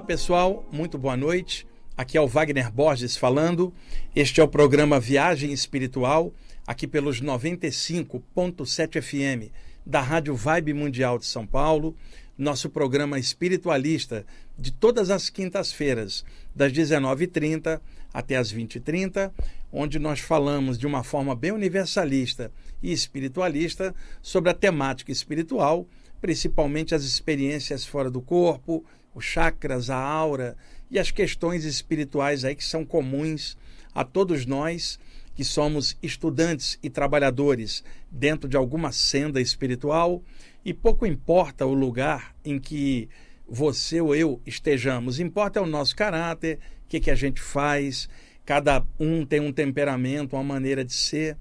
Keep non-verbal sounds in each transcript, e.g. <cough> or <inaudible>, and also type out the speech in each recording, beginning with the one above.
Olá pessoal, muito boa noite. Aqui é o Wagner Borges falando. Este é o programa Viagem Espiritual, aqui pelos 95.7 FM da Rádio Vibe Mundial de São Paulo. Nosso programa espiritualista de todas as quintas-feiras, das 19h30 até as 20h30, onde nós falamos de uma forma bem universalista e espiritualista sobre a temática espiritual, principalmente as experiências fora do corpo, os chakras, a aura e as questões espirituais aí que são comuns a todos nós que somos estudantes e trabalhadores dentro de alguma senda espiritual e pouco importa o lugar em que você ou eu estejamos, importa é o nosso caráter, o que, que a gente faz, cada um tem um temperamento, uma maneira de ser.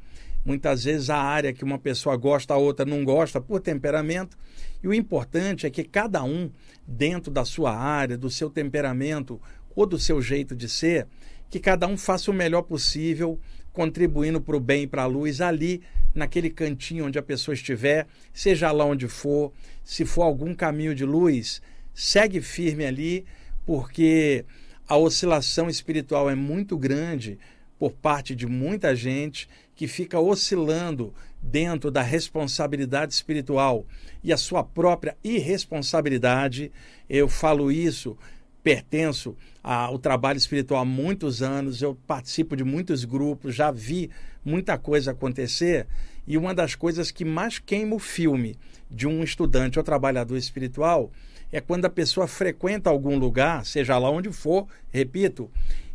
Muitas vezes a área que uma pessoa gosta, a outra não gosta por temperamento. E o importante é que cada um, dentro da sua área, do seu temperamento ou do seu jeito de ser, que cada um faça o melhor possível, contribuindo para o bem e para a luz ali, naquele cantinho onde a pessoa estiver, seja lá onde for, se for algum caminho de luz, segue firme ali, porque a oscilação espiritual é muito grande por parte de muita gente que fica oscilando dentro da responsabilidade espiritual e a sua própria irresponsabilidade. Eu falo isso, pertenço ao trabalho espiritual há muitos anos, eu participo de muitos grupos, já vi muita coisa acontecer. E uma das coisas que mais queima o filme de um estudante ou trabalhador espiritual é quando a pessoa frequenta algum lugar, seja lá onde for, repito,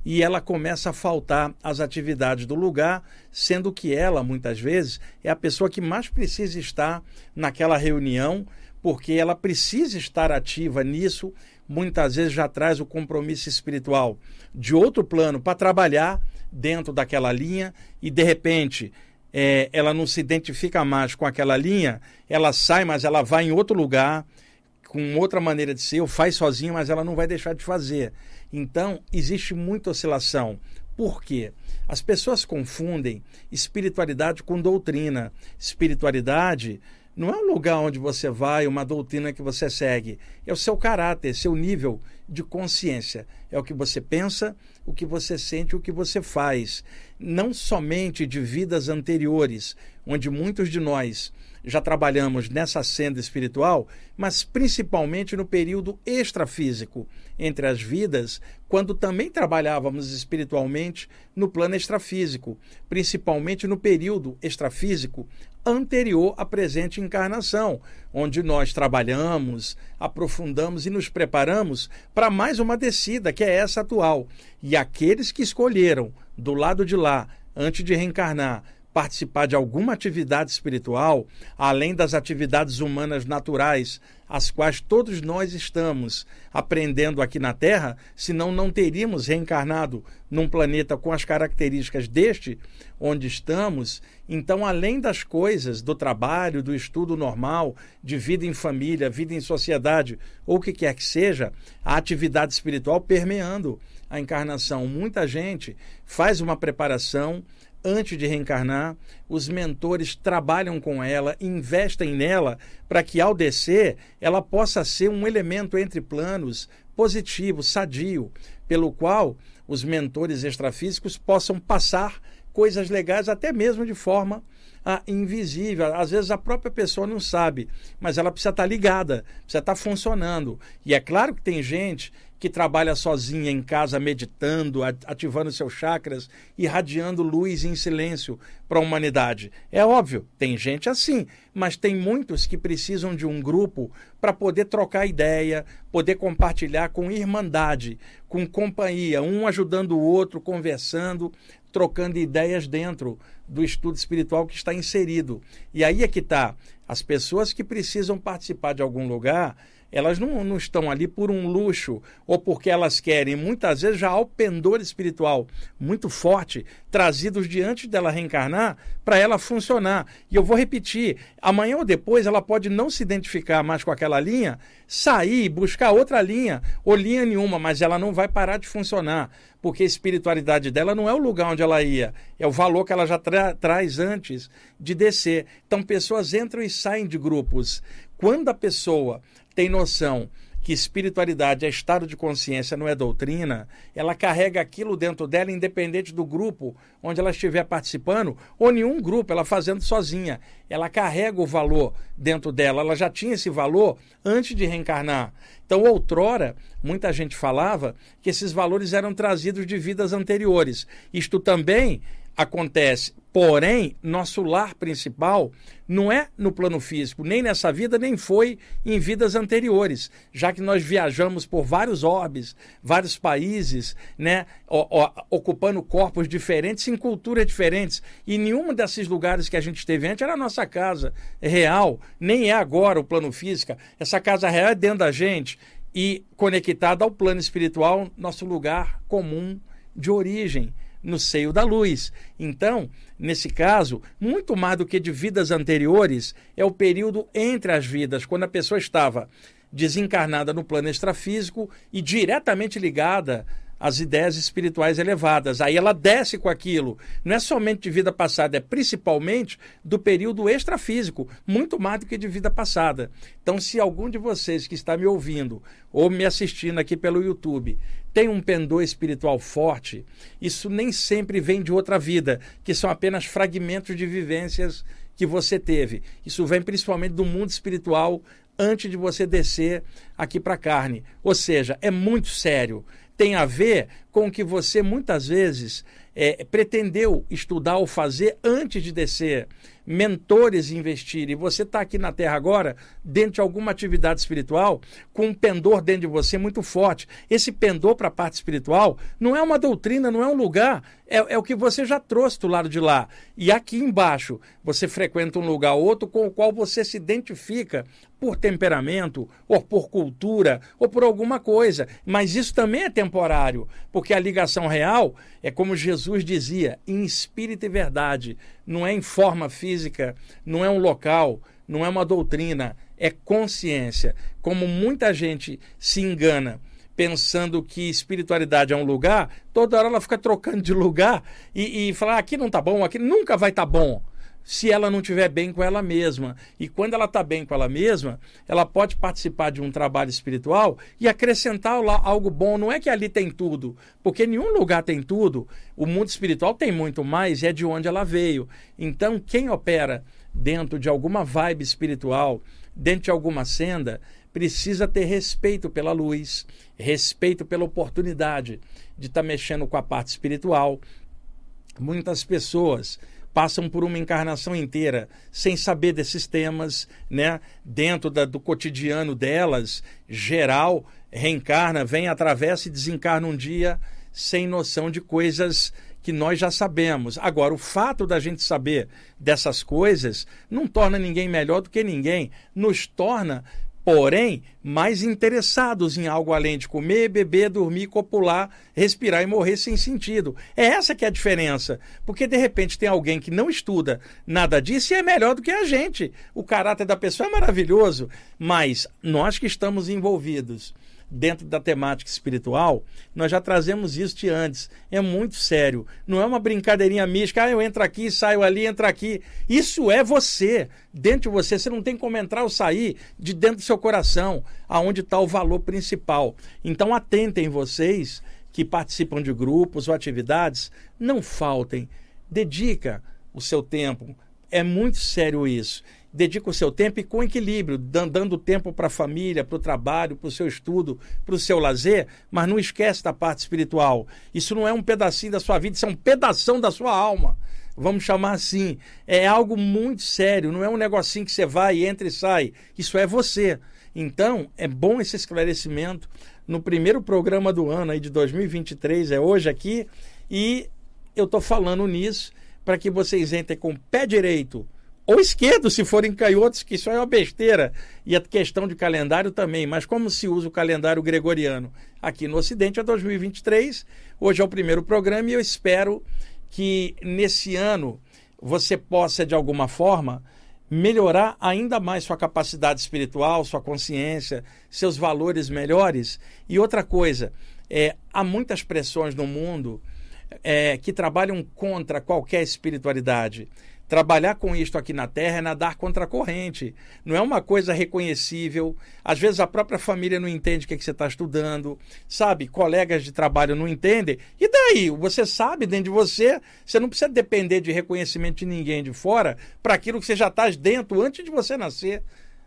e ela começa a faltar às atividades do lugar, sendo que ela, muitas vezes, é a pessoa que mais precisa estar naquela reunião, porque ela precisa estar ativa nisso, muitas vezes já traz o compromisso espiritual de outro plano para trabalhar dentro daquela linha e de repente é, ela não se identifica mais com aquela linha, ela sai, mas ela vai em outro lugar, com outra maneira de ser, ou faz sozinha, mas ela não vai deixar de fazer. Então, existe muita oscilação. Por quê? As pessoas confundem espiritualidade com doutrina. Espiritualidade não é um lugar onde você vai, uma doutrina que você segue. É o seu caráter, seu nível de consciência. É o que você pensa, o que você sente, o que você faz. Não somente de vidas anteriores, onde muitos de nós já trabalhamos nessa senda espiritual, mas principalmente no período extrafísico, entre as vidas, quando também trabalhávamos espiritualmente no plano extrafísico, principalmente no período extrafísico anterior à presente encarnação, onde nós trabalhamos, aprofundamos e nos preparamos para mais uma descida, que é essa atual. E aqueles que escolheram do lado de lá, antes de reencarnar, participar de alguma atividade espiritual, além das atividades humanas naturais, as quais todos nós estamos aprendendo aqui na Terra, senão não teríamos reencarnado num planeta com as características deste onde estamos. Então, além das coisas do trabalho, do estudo normal, de vida em família, vida em sociedade, ou o que quer que seja, a atividade espiritual permeando a encarnação. Muita gente faz uma preparação antes de reencarnar, os mentores trabalham com ela, investem nela para que ao descer ela possa ser um elemento entre planos positivo, sadio, pelo qual os mentores extrafísicos possam passar coisas legais até mesmo de forma invisível. Às vezes a própria pessoa não sabe, mas ela precisa estar ligada, precisa estar funcionando. E é claro que tem gente que trabalha sozinha em casa, meditando, ativando seus chakras, irradiando luz em silêncio para a humanidade. É óbvio, tem gente assim, mas tem muitos que precisam de um grupo para poder trocar ideia, poder compartilhar com irmandade, com companhia, um ajudando o outro, conversando, trocando ideias dentro do estudo espiritual que está inserido. E aí é que está. As pessoas que precisam participar de algum lugar elas não, não estão ali por um luxo ou porque elas querem. Muitas vezes já há o pendor espiritual muito forte trazidos diante dela reencarnar para ela funcionar. E eu vou repetir: amanhã ou depois ela pode não se identificar mais com aquela linha, sair, buscar outra linha ou linha nenhuma, mas ela não vai parar de funcionar porque a espiritualidade dela não é o lugar onde ela ia, é o valor que ela já tra traz antes de descer. Então, pessoas entram e saem de grupos. Quando a pessoa tem noção que espiritualidade é estado de consciência, não é doutrina, ela carrega aquilo dentro dela, independente do grupo onde ela estiver participando, ou nenhum grupo, ela fazendo sozinha. Ela carrega o valor dentro dela, ela já tinha esse valor antes de reencarnar. Então, outrora, muita gente falava que esses valores eram trazidos de vidas anteriores. Isto também acontece. Porém, nosso lar principal não é no plano físico, nem nessa vida, nem foi em vidas anteriores, já que nós viajamos por vários orbes, vários países, né, ocupando corpos diferentes, em culturas diferentes. E nenhum desses lugares que a gente esteve antes era a nossa casa real, nem é agora o plano físico. Essa casa real é dentro da gente e conectada ao plano espiritual, nosso lugar comum de origem no seio da luz. Então, nesse caso, muito mais do que de vidas anteriores, é o período entre as vidas, quando a pessoa estava desencarnada no plano extrafísico e diretamente ligada as ideias espirituais elevadas. Aí ela desce com aquilo. Não é somente de vida passada, é principalmente do período extrafísico, muito mais do que de vida passada. Então, se algum de vocês que está me ouvindo ou me assistindo aqui pelo YouTube tem um pendor espiritual forte, isso nem sempre vem de outra vida, que são apenas fragmentos de vivências que você teve. Isso vem principalmente do mundo espiritual antes de você descer aqui para a carne. Ou seja, é muito sério tem a ver com o que você muitas vezes é, pretendeu estudar ou fazer antes de descer, mentores investir, e você está aqui na Terra agora, dentro de alguma atividade espiritual, com um pendor dentro de você muito forte. Esse pendor para a parte espiritual não é uma doutrina, não é um lugar, é, é, o que você já trouxe do lado de lá. E aqui embaixo, você frequenta um lugar ou outro com o qual você se identifica por temperamento, ou por cultura, ou por alguma coisa. Mas isso também é temporário, porque a ligação real é como Jesus dizia, em espírito e verdade. Não é em forma física, não é um local, não é uma doutrina, é consciência. Como muita gente se engana pensando que espiritualidade é um lugar, toda hora ela fica trocando de lugar e, e fala: ah, aqui não tá bom, aqui nunca vai estar tá bom se ela não estiver bem com ela mesma. E quando ela está bem com ela mesma, ela pode participar de um trabalho espiritual e acrescentar lá algo bom. Não é que ali tem tudo, porque nenhum lugar tem tudo. O mundo espiritual tem muito mais e é de onde ela veio. Então, quem opera dentro de alguma vibe espiritual, dentro de alguma senda, precisa ter respeito pela luz, respeito pela oportunidade de estar tá mexendo com a parte espiritual. Muitas pessoas passam por uma encarnação inteira sem saber desses temas, né? Dentro da, do cotidiano delas, geral, reencarna, vem, atravessa e desencarna um dia sem noção de coisas que nós já sabemos. Agora, o fato da gente saber dessas coisas não torna ninguém melhor do que ninguém, nos torna porém mais interessados em algo além de comer, beber, dormir, copular, respirar e morrer sem sentido. É essa que é a diferença, porque de repente tem alguém que não estuda nada disso e é melhor do que a gente. O caráter da pessoa é maravilhoso, mas nós que estamos envolvidos dentro da temática espiritual, nós já trazemos isso de antes. É muito sério. Não é uma brincadeirinha mística, ah, eu entro aqui, saio ali, entro aqui. Isso é você. Dentro de você, você não tem como entrar ou sair de dentro do seu coração, aonde está o valor principal. Então atentem vocês que participam de grupos ou atividades, não faltem. Dedica o seu tempo. É muito sério isso dedica o seu tempo e com equilíbrio, dando tempo para a família, para o trabalho, para o seu estudo, para o seu lazer, mas não esquece da parte espiritual. Isso não é um pedacinho da sua vida, isso é um pedação da sua alma. Vamos chamar assim. É algo muito sério, não é um negocinho que você vai, entra e sai. Isso é você. Então, é bom esse esclarecimento no primeiro programa do ano aí de 2023, é hoje aqui, e eu estou falando nisso para que vocês entrem com o pé direito ou esquerdo, se forem canhotos, que isso é uma besteira. E a questão de calendário também. Mas como se usa o calendário gregoriano aqui no Ocidente é 2023. Hoje é o primeiro programa e eu espero que nesse ano você possa, de alguma forma, melhorar ainda mais sua capacidade espiritual, sua consciência, seus valores melhores. E outra coisa, é, há muitas pressões no mundo é, que trabalham contra qualquer espiritualidade Trabalhar com isto aqui na Terra é nadar contra a corrente. Não é uma coisa reconhecível. Às vezes a própria família não entende o que, é que você está estudando, sabe? Colegas de trabalho não entendem. E daí? Você sabe dentro de você, você não precisa depender de reconhecimento de ninguém de fora para aquilo que você já está dentro antes de você nascer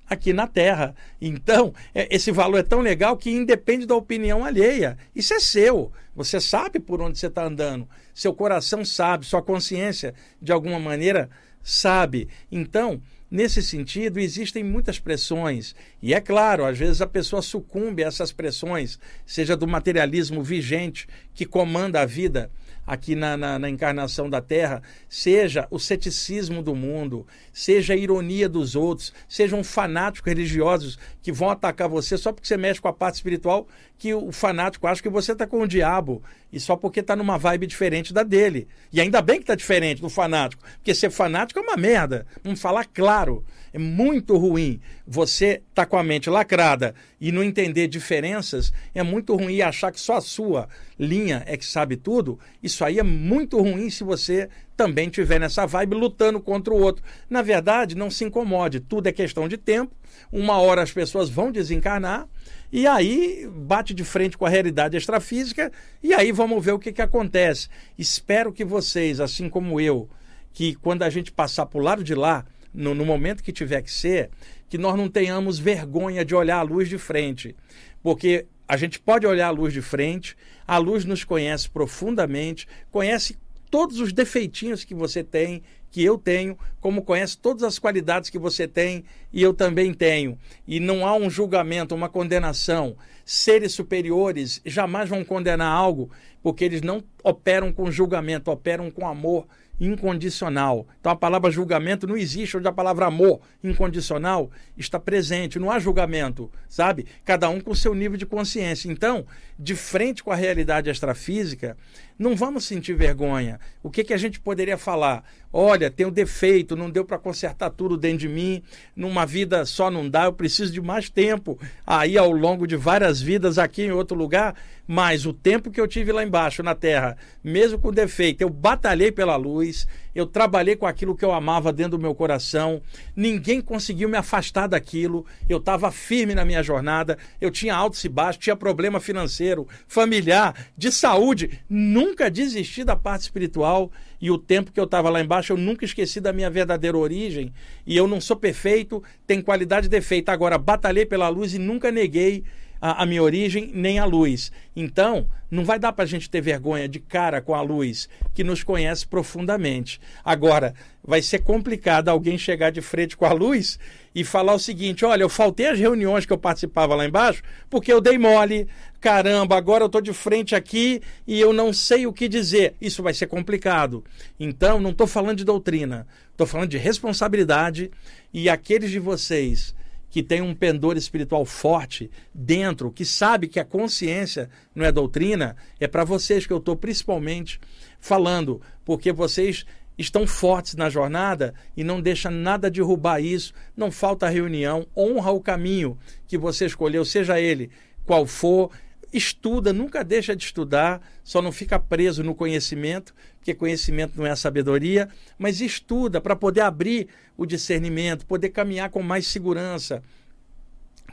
aqui na Terra. Então, é, esse valor é tão legal que independe da opinião alheia. Isso é seu. Você sabe por onde você está andando. Seu coração sabe, sua consciência, de alguma maneira, sabe. Então, nesse sentido, existem muitas pressões. E é claro, às vezes a pessoa sucumbe a essas pressões, seja do materialismo vigente que comanda a vida aqui na, na, na, encarnação da Terra, seja o ceticismo do mundo, seja a ironia dos outros, sejam fanáticos religiosos que vão atacar você só porque você mexe com a parte espiritual, que o fanático acha que você está com o diabo e só porque está numa vibe diferente da dele. E ainda bem que está diferente do fanático, porque ser fanático é uma merda. Vamos falar claro. É muito ruim você tá com a mente lacrada e não entender diferenças. É muito ruim achar que só a sua linha é que sabe tudo. Isso aí é muito ruim se você também tiver nessa vibe lutando contra o outro. Na verdade, não se incomode. Tudo é questão de tempo. Uma hora as pessoas vão desencarnar e aí bate de frente com a realidade extrafísica e aí vamos ver o que, que acontece. Espero que vocês, assim como eu, que quando a gente passar para o lado de lá, no, no momento que tiver que ser, que nós não tenhamos vergonha de olhar a luz de frente. Porque a gente pode olhar a luz de frente, a luz nos conhece profundamente, conhece todos os defeitinhos que você tem, que eu tenho, como conhece todas as qualidades que você tem e eu também tenho. E não há um julgamento, uma condenação. Seres superiores jamais vão condenar algo, porque eles não operam com julgamento, operam com amor incondicional. Então a palavra julgamento não existe, onde a palavra amor incondicional está presente. Não há julgamento, sabe? Cada um com seu nível de consciência. Então, de frente com a realidade extrafísica, não vamos sentir vergonha. O que, que a gente poderia falar? Olha, tem um defeito, não deu para consertar tudo dentro de mim, numa vida só não dá, eu preciso de mais tempo. Aí, ao longo de várias vidas, aqui em outro lugar, mas o tempo que eu tive lá embaixo na Terra, mesmo com defeito, eu batalhei pela luz, eu trabalhei com aquilo que eu amava dentro do meu coração, ninguém conseguiu me afastar daquilo, eu estava firme na minha jornada, eu tinha altos e baixos, tinha problema financeiro, familiar, de saúde, nunca desisti da parte espiritual. E o tempo que eu estava lá embaixo, eu nunca esqueci da minha verdadeira origem. E eu não sou perfeito, tenho qualidade e defeito. Agora, batalhei pela luz e nunca neguei a, a, minha origem nem a luz. Então, não vai dar para a gente ter vergonha de cara com a luz que nos conhece profundamente. Agora, vai ser complicado alguém chegar de frente com a luz e falar o seguinte: olha, eu faltei as reuniões que eu participava lá embaixo porque eu dei mole. Caramba, agora eu estou de frente aqui e eu não sei o que dizer. Isso vai ser complicado. Então, não estou falando de doutrina, estou falando de responsabilidade e aqueles de vocês que tem um pendor espiritual forte dentro, que sabe que a consciência não é doutrina, é para vocês que eu estou principalmente falando, porque vocês estão fortes na jornada e não deixa nada derrubar isso, não falta reunião, honra o caminho que você escolheu, seja ele qual for, estuda, nunca deixa de estudar, só não fica preso no conhecimento, porque conhecimento não é sabedoria, mas estuda para poder abrir o discernimento, poder caminhar com mais segurança,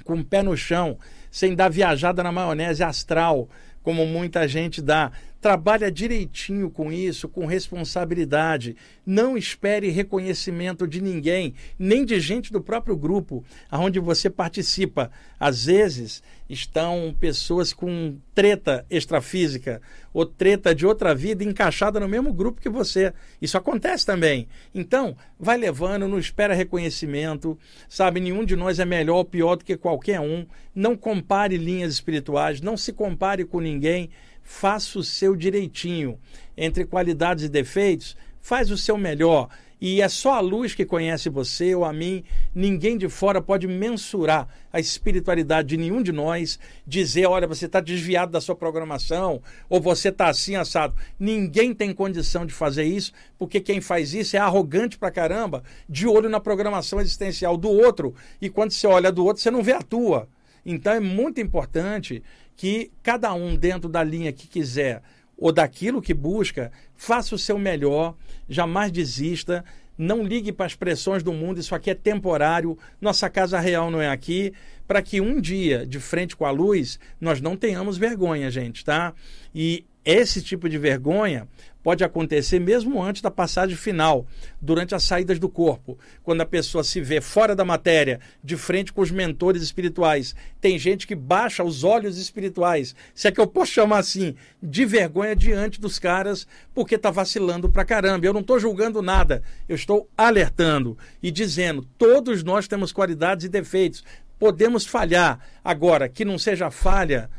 com o pé no chão, sem dar viajada na maionese astral, como muita gente dá. Trabalha direitinho com isso, com responsabilidade. Não espere reconhecimento de ninguém, nem de gente do próprio grupo aonde você participa. Às vezes estão pessoas com treta extrafísica ou treta de outra vida encaixada no mesmo grupo que você. Isso acontece também. Então, vai levando, não espera reconhecimento. Sabe, nenhum de nós é melhor ou pior do que qualquer um. Não compare linhas espirituais, não se compare com ninguém faça o seu direitinho. Entre qualidades e defeitos, faz o seu melhor. E é só a luz que conhece você ou a mim. Ninguém de fora pode mensurar a espiritualidade de nenhum de nós, dizer, olha, você está desviado da sua programação, ou você está assim assado. Ninguém tem condição de fazer isso, porque quem faz isso é arrogante pra caramba, de olho na programação existencial do outro. E quando você olha do outro, você não vê a tua. Então é muito importante que cada um, dentro da linha que quiser ou daquilo que busca, faça o seu melhor, jamais desista, Não ligue para as pressões do mundo, isso aqui é temporário, nossa casa real não é aqui, para que um dia, de frente com a luz, nós não tenhamos vergonha, gente, tá? E esse tipo de vergonha pode acontecer mesmo antes da passagem final, durante as saídas do corpo, quando a pessoa se vê fora da matéria, de frente com os mentores espirituais. Tem gente que baixa os olhos espirituais, se é que eu posso chamar assim, de vergonha diante dos caras, porque está vacilando pra caramba. Eu não estou julgando nada, eu estou alertando e dizendo: todos nós temos qualidades e defeitos. Podemos falhar. Agora, que não seja falha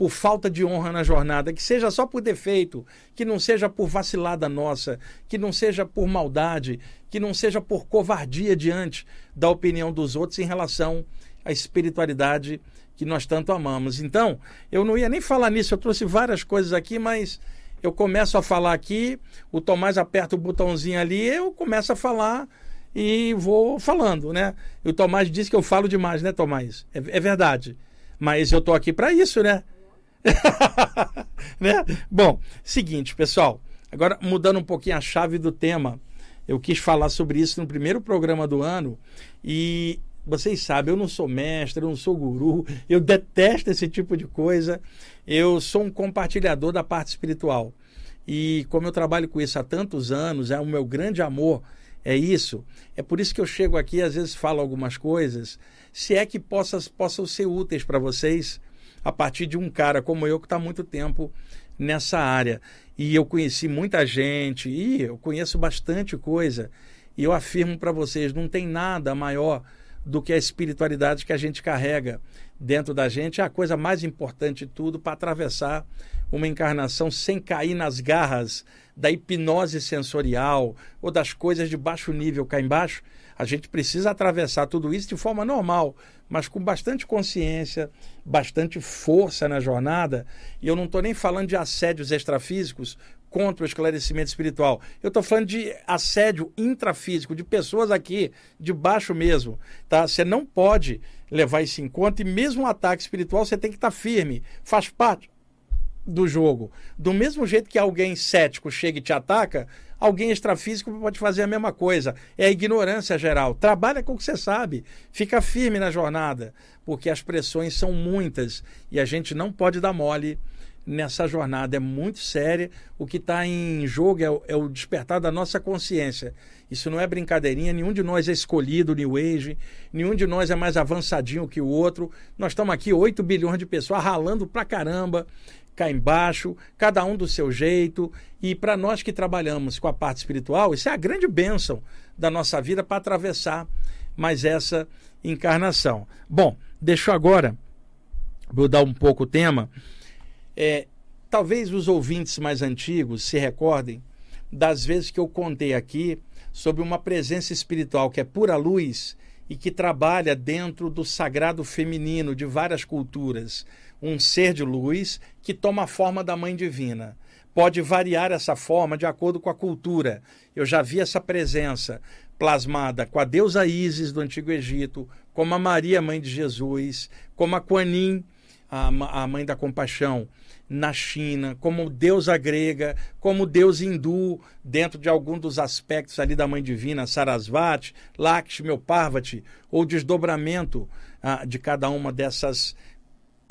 por falta de honra na jornada, que seja só por defeito, que não seja por vacilada nossa, que não seja por maldade, que não seja por covardia diante da opinião dos outros em relação à espiritualidade que nós tanto amamos. Então, eu não ia nem falar nisso, eu trouxe várias coisas aqui, mas eu começo a falar aqui, o Tomás aperta o botãozinho ali, eu começo a falar e vou falando, né? E o Tomás disse que eu falo demais, né, Tomás? É, é verdade. Mas eu tô aqui para isso, né? <laughs> né? Bom, seguinte, pessoal. Agora, mudando um pouquinho a chave do tema, eu quis falar sobre isso no primeiro programa do ano e vocês sabem, eu não sou mestre, eu não sou guru, eu detesto esse tipo de coisa. Eu sou um compartilhador da parte espiritual. E como eu trabalho com isso há tantos anos, é o meu grande amor, é isso. É por isso que eu chego aqui e às vezes falo algumas coisas, se é que possa, possam ser úteis para vocês a partir de um cara como eu que está muito tempo nessa área. E eu conheci muita gente, e eu conheço bastante coisa. E eu afirmo para vocês: não tem nada maior do que a espiritualidade que a gente carrega dentro da gente. É a coisa mais importante de tudo para atravessar uma encarnação sem cair nas garras da hipnose sensorial ou das coisas de baixo nível cá embaixo. A gente precisa atravessar tudo isso de forma normal, mas com bastante consciência, bastante força na jornada. E eu não estou nem falando de assédios extrafísicos contra o esclarecimento espiritual. Eu estou falando de assédio intrafísico, de pessoas aqui, de baixo mesmo. Tá? Você não pode levar isso em conta e mesmo um ataque espiritual você tem que estar tá firme. Faz parte do jogo. Do mesmo jeito que alguém cético chega e te ataca, alguém extrafísico pode fazer a mesma coisa. É a ignorância geral. Trabalha com o que você sabe. Fica firme na jornada, porque as pressões são muitas e a gente não pode dar mole nessa jornada. É muito séria. O que está em jogo é o, é o, despertar da nossa consciência. Isso não é brincadeirinha. Nenhum de nós é escolhido New Age. Nenhum de nós é mais avançadinho que o outro. Nós estamos aqui 8 bilhões de pessoas ralando pra caramba cá embaixo, cada um do seu jeito. E para nós que trabalhamos com a parte espiritual, isso é a grande bênção da nossa vida para atravessar mais essa encarnação. Bom, deixo agora mudar um pouco o tema. É, talvez os ouvintes mais antigos se recordem das vezes que eu contei aqui sobre uma presença espiritual que é pura luz e que trabalha dentro do sagrado feminino de várias culturas um ser de luz que toma a forma da Mãe Divina. Pode variar essa forma de acordo com a cultura. Eu já vi essa presença plasmada com a deusa Ísis do Antigo Egito, como a Maria, mãe de Jesus, como a Kuan a, a mãe da compaixão, na China, como deusa grega, como deus hindu, dentro de algum dos aspectos ali da Mãe Divina, Sarasvati, Lakshmi ou Parvati, ou desdobramento ah, de cada uma dessas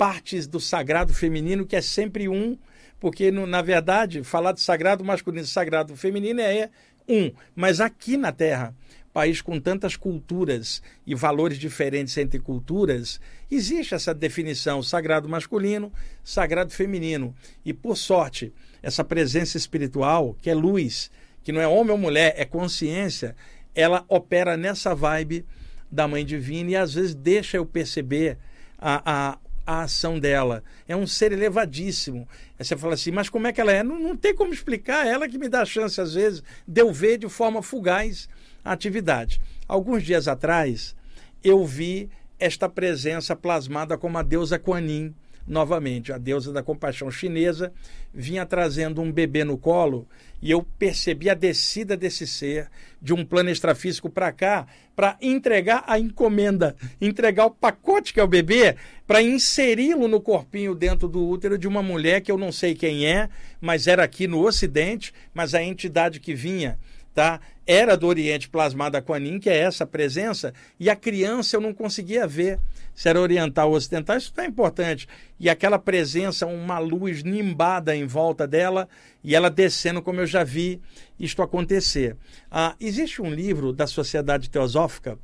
partes do sagrado feminino, que é sempre um, porque no, na verdade, falar de sagrado masculino e sagrado feminino é um. Mas aqui na Terra, país com tantas culturas e valores diferentes entre culturas, existe essa definição sagrado masculino, sagrado feminino. E por sorte, essa presença espiritual, que é luz, que não é homem ou mulher, é consciência, ela opera nessa vibe da Mãe Divina e às vezes deixa eu perceber a, a, a ação dela. É um ser elevadíssimo. Aí você fala assim, mas como é que ela é? Não, não tem como explicar. Ela que me dá a chance, às vezes, de eu ver de forma fugaz a atividade. Alguns dias atrás, eu vi esta presença plasmada como a deusa Kuan Yin, novamente, a deusa da compaixão chinesa, vinha trazendo um bebê no colo e eu percebi a descida desse ser de um plano extrafísico para cá para entregar a encomenda, entregar o pacote que é o bebê, para inseri-lo no corpinho dentro do útero de uma mulher que eu não sei quem é, mas era aqui no Ocidente, mas a entidade que vinha tá? Era do Oriente plasmada com a Nin, que é essa presença, e a criança eu não conseguia ver se era oriental ou ocidental, isso é importante. E aquela presença, uma luz nimbada em volta dela, e ela descendo, como eu já vi isto acontecer. Ah, existe um livro da Sociedade Teosófica,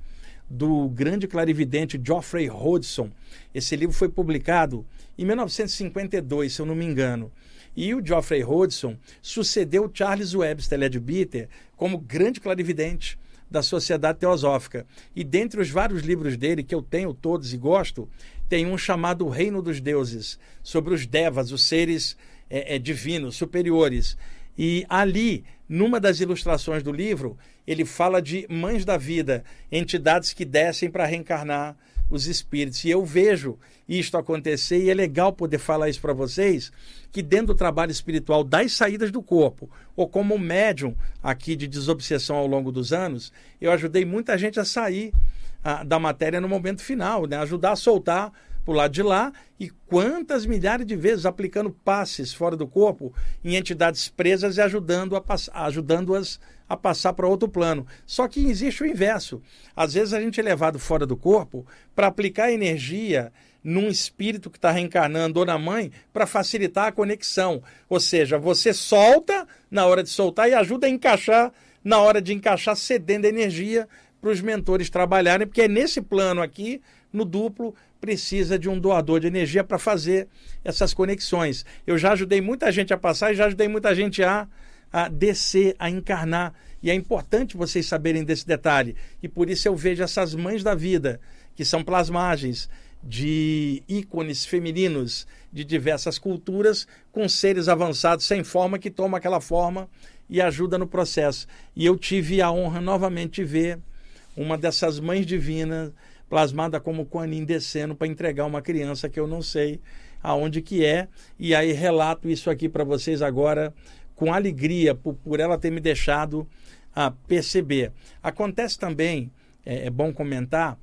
do grande clarividente Geoffrey Hodgson. Esse livro foi publicado em 1952, se eu não me engano. E o Geoffrey Hodgson sucedeu Charles Webster Leadbeater como grande clarividente da Sociedade Teosófica. E dentre os vários livros dele, que eu tenho todos e gosto, tem um chamado Reino dos Deuses, sobre os devas, os seres é, é, divinos, superiores. E ali, numa das ilustrações do livro, ele fala de mães da vida, entidades que descem para reencarnar os espíritos. E eu vejo isto acontecer e é legal poder falar isso para vocês, que dentro do trabalho espiritual das saídas do corpo, ou como médium aqui de desobsessão ao longo dos anos, eu ajudei muita gente a sair a, da matéria no momento final, né? ajudar a soltar para lado de lá e quantas milhares de vezes aplicando passes fora do corpo em entidades presas e ajudando-as a, ajudando a passar para outro plano. Só que existe o inverso. Às vezes a gente é levado fora do corpo para aplicar energia num espírito que está reencarnando ou na mãe para facilitar a conexão. Ou seja, você solta na hora de soltar e ajuda a encaixar na hora de encaixar, cedendo energia para os mentores trabalharem, porque é nesse plano aqui, no duplo, precisa de um doador de energia para fazer essas conexões. Eu já ajudei muita gente a passar e já ajudei muita gente a, a descer, a encarnar. E é importante vocês saberem desse detalhe. E por isso eu vejo essas mães da vida, que são plasmagens de ícones femininos de diversas culturas, com seres avançados sem forma, que tomam aquela forma e ajuda no processo. E eu tive a honra novamente de ver uma dessas mães divinas plasmada como Kuan descendo para entregar uma criança que eu não sei aonde que é. E aí relato isso aqui para vocês agora com alegria por, por ela ter me deixado a perceber. Acontece também, é, é bom comentar,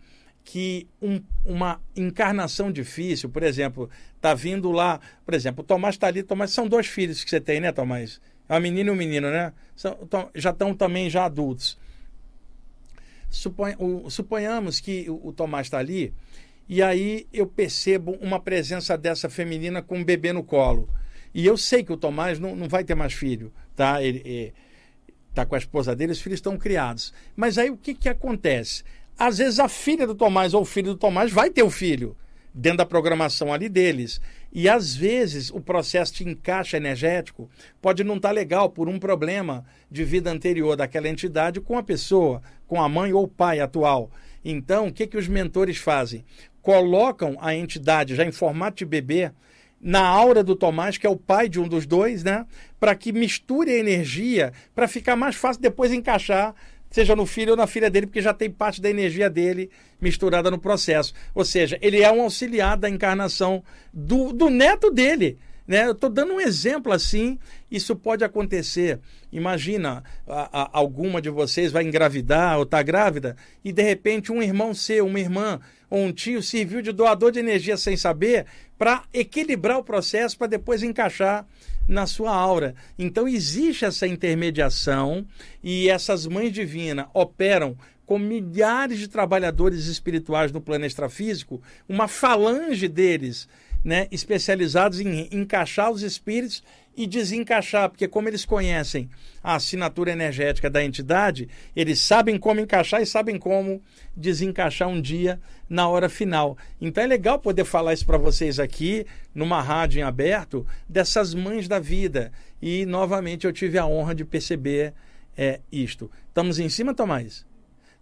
que um, uma encarnação difícil, por exemplo, tá vindo lá, por exemplo, o Tomás está ali, Tomás, são dois filhos que você tem, né, Tomás? É uma menina e um menino, né? São, já estão também já adultos. Supon, o, suponhamos que o, o Tomás está ali e aí eu percebo uma presença dessa feminina com um bebê no colo. E eu sei que o Tomás não, não vai ter mais filho, tá? Ele está com a esposa dele, os filhos estão criados. Mas aí o que, que acontece? Às vezes a filha do Tomás ou o filho do Tomás vai ter o filho dentro da programação ali deles. E às vezes o processo de encaixe energético pode não estar tá legal por um problema de vida anterior daquela entidade com a pessoa, com a mãe ou o pai atual. Então, o que, que os mentores fazem? Colocam a entidade já em formato de bebê na aura do Tomás, que é o pai de um dos dois, né? Para que misture a energia, para ficar mais fácil depois encaixar seja no filho ou na filha dele, porque já tem parte da energia dele misturada no processo. Ou seja, ele é um auxiliar da encarnação do, do neto dele. Né? Eu estou dando um exemplo assim, isso pode acontecer. Imagina, a, a, alguma de vocês vai engravidar ou está grávida e de repente um irmão seu, uma irmã ou um tio serviu de doador de energia sem saber para equilibrar o processo para depois encaixar na sua aura. Então existe essa intermediação e essas mães divinas operam com milhares de trabalhadores espirituais no plano extrafísico, uma falange deles, né, especializados em encaixar os espíritos e desencaixar, porque como eles conhecem a assinatura energética da entidade, eles sabem como encaixar e sabem como desencaixar um dia na hora final. Então é legal poder falar isso para vocês aqui, numa rádio em aberto, dessas mães da vida. E novamente eu tive a honra de perceber é, isto. Estamos em cima, Tomás?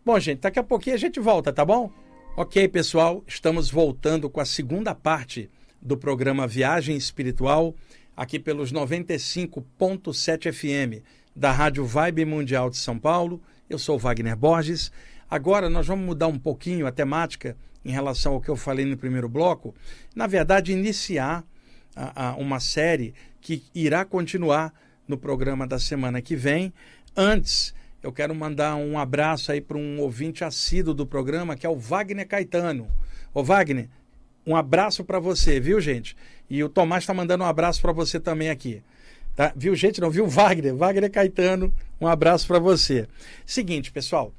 Bom, gente, daqui a pouquinho a gente volta, tá bom? Ok, pessoal, estamos voltando com a segunda parte do programa Viagem Espiritual aqui pelos 95.7 FM da Rádio Vibe Mundial de São Paulo. Eu sou Wagner Borges. Agora nós vamos mudar um pouquinho a temática em relação ao que eu falei no primeiro bloco. Na verdade, iniciar a, a, uma série que irá continuar no programa da semana que vem. Antes, eu quero mandar um abraço aí para um ouvinte assíduo do programa, que é o Wagner Caetano. Ô Wagner, um abraço para você, viu, gente? E o Tomás está mandando um abraço para você também aqui. Tá? Viu gente? Não viu Wagner? Wagner Caetano, um abraço para você. Seguinte, pessoal,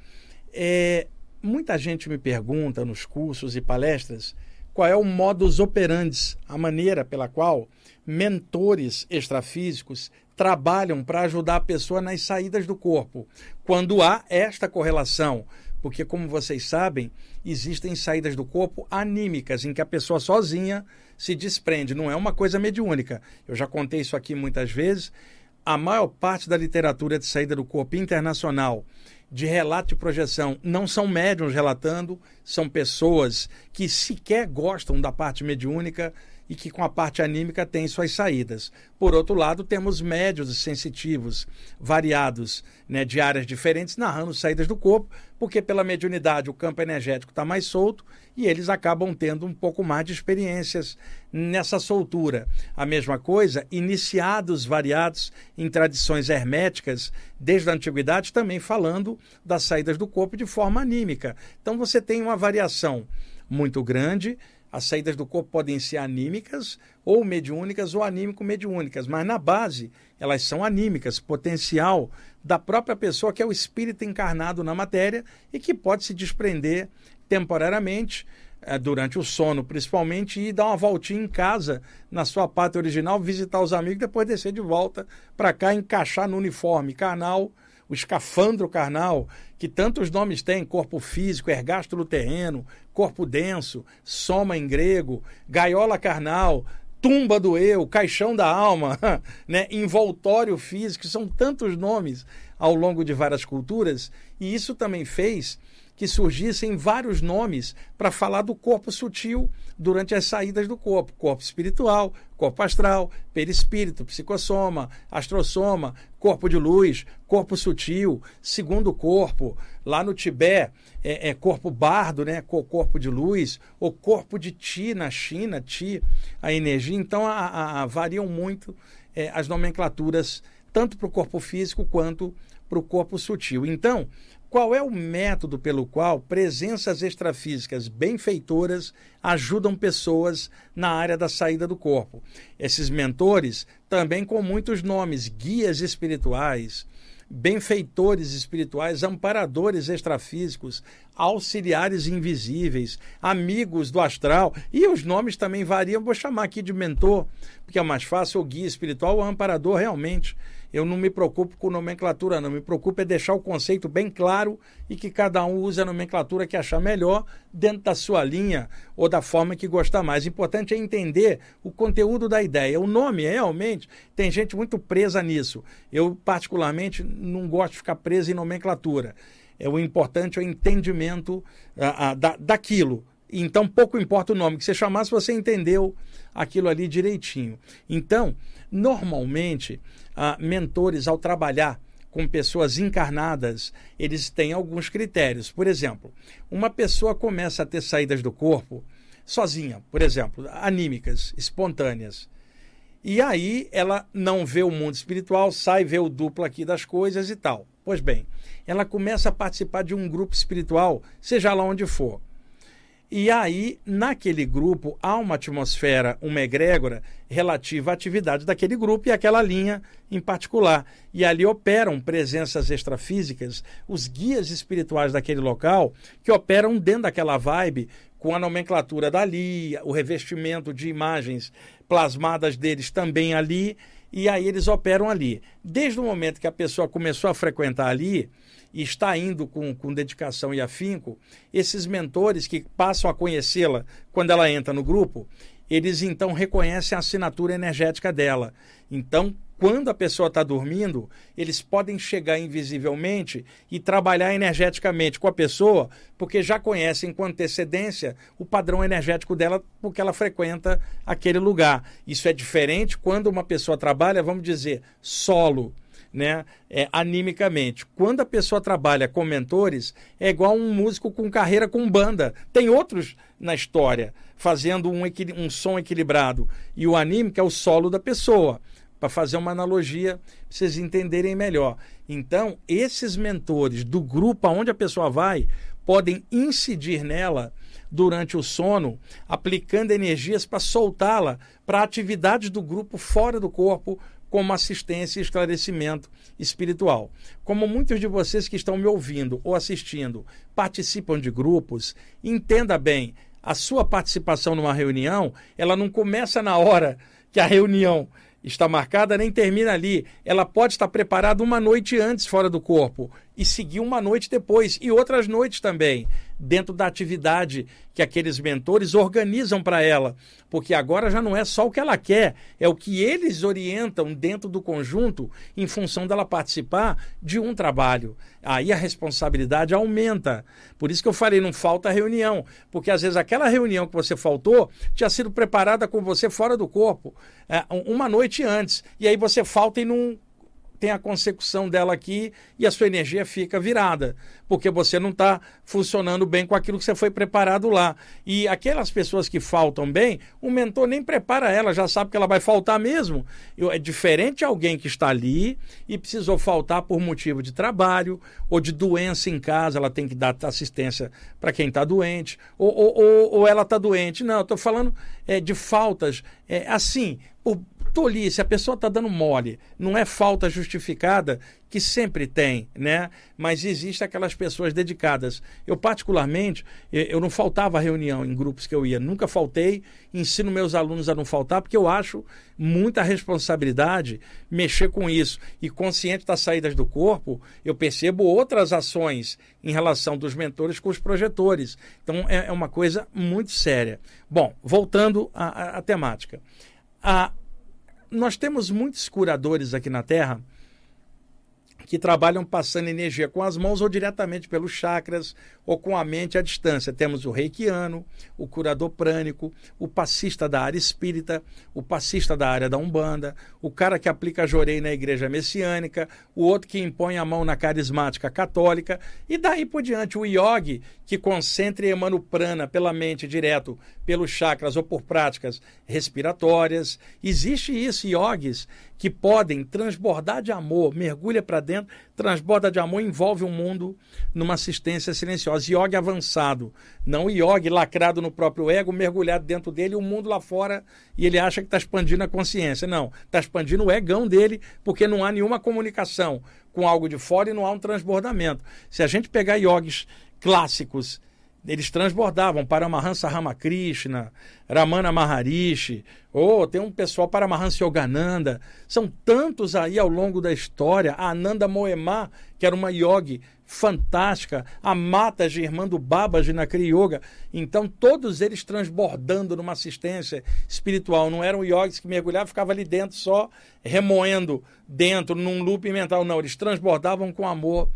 é, muita gente me pergunta nos cursos e palestras qual é o modus operandi, a maneira pela qual mentores extrafísicos trabalham para ajudar a pessoa nas saídas do corpo, quando há esta correlação. Porque, como vocês sabem, existem saídas do corpo anímicas, em que a pessoa sozinha se desprende. Não é uma coisa mediúnica. Eu já contei isso aqui muitas vezes. A maior parte da literatura de saída do corpo internacional de relato e projeção não são médiums relatando, são pessoas que sequer gostam da parte mediúnica e que com a parte anímica tem suas saídas. Por outro lado, temos médios sensitivos variados, né, de áreas diferentes, narrando saídas do corpo, porque pela mediunidade o campo energético está mais solto e eles acabam tendo um pouco mais de experiências nessa soltura. A mesma coisa, iniciados variados em tradições herméticas desde a antiguidade, também falando das saídas do corpo de forma anímica. Então você tem uma variação muito grande as saídas do corpo podem ser anímicas ou mediúnicas ou anímico-mediúnicas, mas na base elas são anímicas, potencial da própria pessoa que é o espírito encarnado na matéria e que pode se desprender temporariamente eh, durante o sono, principalmente, e dar uma voltinha em casa, na sua pátria original, visitar os amigos, depois descer de volta para cá, encaixar no uniforme carnal o escafandro carnal, que tantos nomes tem, corpo físico, ergástulo terreno, corpo denso, soma em grego, gaiola carnal, tumba do eu, caixão da alma, <laughs> né? envoltório físico, são tantos nomes ao longo de várias culturas, e isso também fez que surgissem vários nomes para falar do corpo sutil durante as saídas do corpo: corpo espiritual, corpo astral, perispírito, psicossoma, astrosoma, corpo de luz, corpo sutil, segundo corpo. Lá no Tibete é, é corpo bardo, né? corpo de luz, ou corpo de Ti na China, Ti, a energia. Então a, a, a variam muito é, as nomenclaturas, tanto para o corpo físico quanto para o corpo sutil. Então, qual é o método pelo qual presenças extrafísicas benfeitoras ajudam pessoas na área da saída do corpo? Esses mentores, também com muitos nomes, guias espirituais, benfeitores espirituais, amparadores extrafísicos, auxiliares invisíveis, amigos do astral, e os nomes também variam. Vou chamar aqui de mentor, porque é mais fácil, o guia espiritual, o amparador realmente eu não me preocupo com nomenclatura, não. Me preocupo é deixar o conceito bem claro e que cada um use a nomenclatura que achar melhor dentro da sua linha ou da forma que gostar mais. O importante é entender o conteúdo da ideia. O nome, realmente, tem gente muito presa nisso. Eu, particularmente, não gosto de ficar preso em nomenclatura. É, o importante é o entendimento a, a, da, daquilo. Então, pouco importa o nome que você chamar, se você entendeu aquilo ali direitinho. Então, normalmente, ah, mentores, ao trabalhar com pessoas encarnadas, eles têm alguns critérios. Por exemplo, uma pessoa começa a ter saídas do corpo sozinha, por exemplo, anímicas, espontâneas. E aí ela não vê o mundo espiritual, sai, vê o duplo aqui das coisas e tal. Pois bem, ela começa a participar de um grupo espiritual, seja lá onde for. E aí, naquele grupo, há uma atmosfera, uma egrégora relativa à atividade daquele grupo e aquela linha em particular. E ali operam presenças extrafísicas, os guias espirituais daquele local, que operam dentro daquela vibe, com a nomenclatura dali, o revestimento de imagens plasmadas deles também ali, e aí eles operam ali. Desde o momento que a pessoa começou a frequentar ali, e está indo com, com dedicação e afinco, esses mentores que passam a conhecê-la quando ela entra no grupo, eles então reconhecem a assinatura energética dela. Então, quando a pessoa está dormindo, eles podem chegar invisivelmente e trabalhar energeticamente com a pessoa, porque já conhecem com antecedência o padrão energético dela, porque ela frequenta aquele lugar. Isso é diferente quando uma pessoa trabalha, vamos dizer, solo né, é, animicamente. Quando a pessoa trabalha com mentores, é igual um músico com carreira com banda. Tem outros na história fazendo um, um som equilibrado. E o anímico é o solo da pessoa. Para fazer uma analogia, vocês entenderem melhor. Então, esses mentores do grupo aonde a pessoa vai podem incidir nela durante o sono, aplicando energias para soltá-la para atividades do grupo fora do corpo, como assistência e esclarecimento espiritual. Como muitos de vocês que estão me ouvindo ou assistindo participam de grupos, entenda bem, a sua participação numa reunião, ela não começa na hora que a reunião está marcada, nem termina ali. Ela pode estar preparada uma noite antes fora do corpo e seguir uma noite depois e outras noites também dentro da atividade que aqueles mentores organizam para ela, porque agora já não é só o que ela quer, é o que eles orientam dentro do conjunto em função dela participar de um trabalho. Aí a responsabilidade aumenta. Por isso que eu falei, não falta reunião, porque às vezes aquela reunião que você faltou tinha sido preparada com você fora do corpo, é, uma noite antes, e aí você falta e não tem a consecução dela aqui e a sua energia fica virada, porque você não está funcionando bem com aquilo que você foi preparado lá. E aquelas pessoas que faltam bem, o mentor nem prepara ela, já sabe que ela vai faltar mesmo. É diferente alguém que está ali e precisou faltar por motivo de trabalho ou de doença em casa, ela tem que dar assistência para quem está doente, ou, ou, ou, ou ela está doente. Não, estou falando é, de faltas. É, assim, por, tolice, a pessoa está dando mole. Não é falta justificada, que sempre tem, né? Mas existe aquelas pessoas dedicadas. Eu, particularmente, eu não faltava reunião em grupos que eu ia, nunca faltei. Ensino meus alunos a não faltar, porque eu acho muita responsabilidade mexer com isso. E consciente das saídas do corpo, eu percebo outras ações em relação dos mentores com os projetores. Então, é, é uma coisa muito séria. Bom, voltando à, à temática. A, nós temos muitos curadores aqui na Terra que trabalham passando energia com as mãos ou diretamente pelos chakras ou com a mente à distância. Temos o reikiano, o curador prânico, o passista da área espírita, o passista da área da Umbanda, o cara que aplica jorei na igreja messiânica, o outro que impõe a mão na carismática católica e daí por diante o yogi que concentra e emana o prana pela mente direto, pelos chakras ou por práticas respiratórias. Existe isso, yogis que podem transbordar de amor, mergulha para dentro, transborda de amor, envolve o mundo numa assistência silenciosa. Yoga avançado, não yoga lacrado no próprio ego, mergulhado dentro dele, o mundo lá fora, e ele acha que está expandindo a consciência. Não, está expandindo o egão dele, porque não há nenhuma comunicação com algo de fora e não há um transbordamento. Se a gente pegar yogis clássicos eles transbordavam Paramahansa Ramakrishna, Ramana Maharishi, ou tem um pessoal Paramahansa Yogananda. São tantos aí ao longo da história. A Ananda Moema, que era uma yogi fantástica, a Mata Germando Babaji na Kriya Yoga. Então, todos eles transbordando numa assistência espiritual. Não eram yogis que mergulhavam, ficavam ali dentro só remoendo dentro, num loop mental. Não, eles transbordavam com amor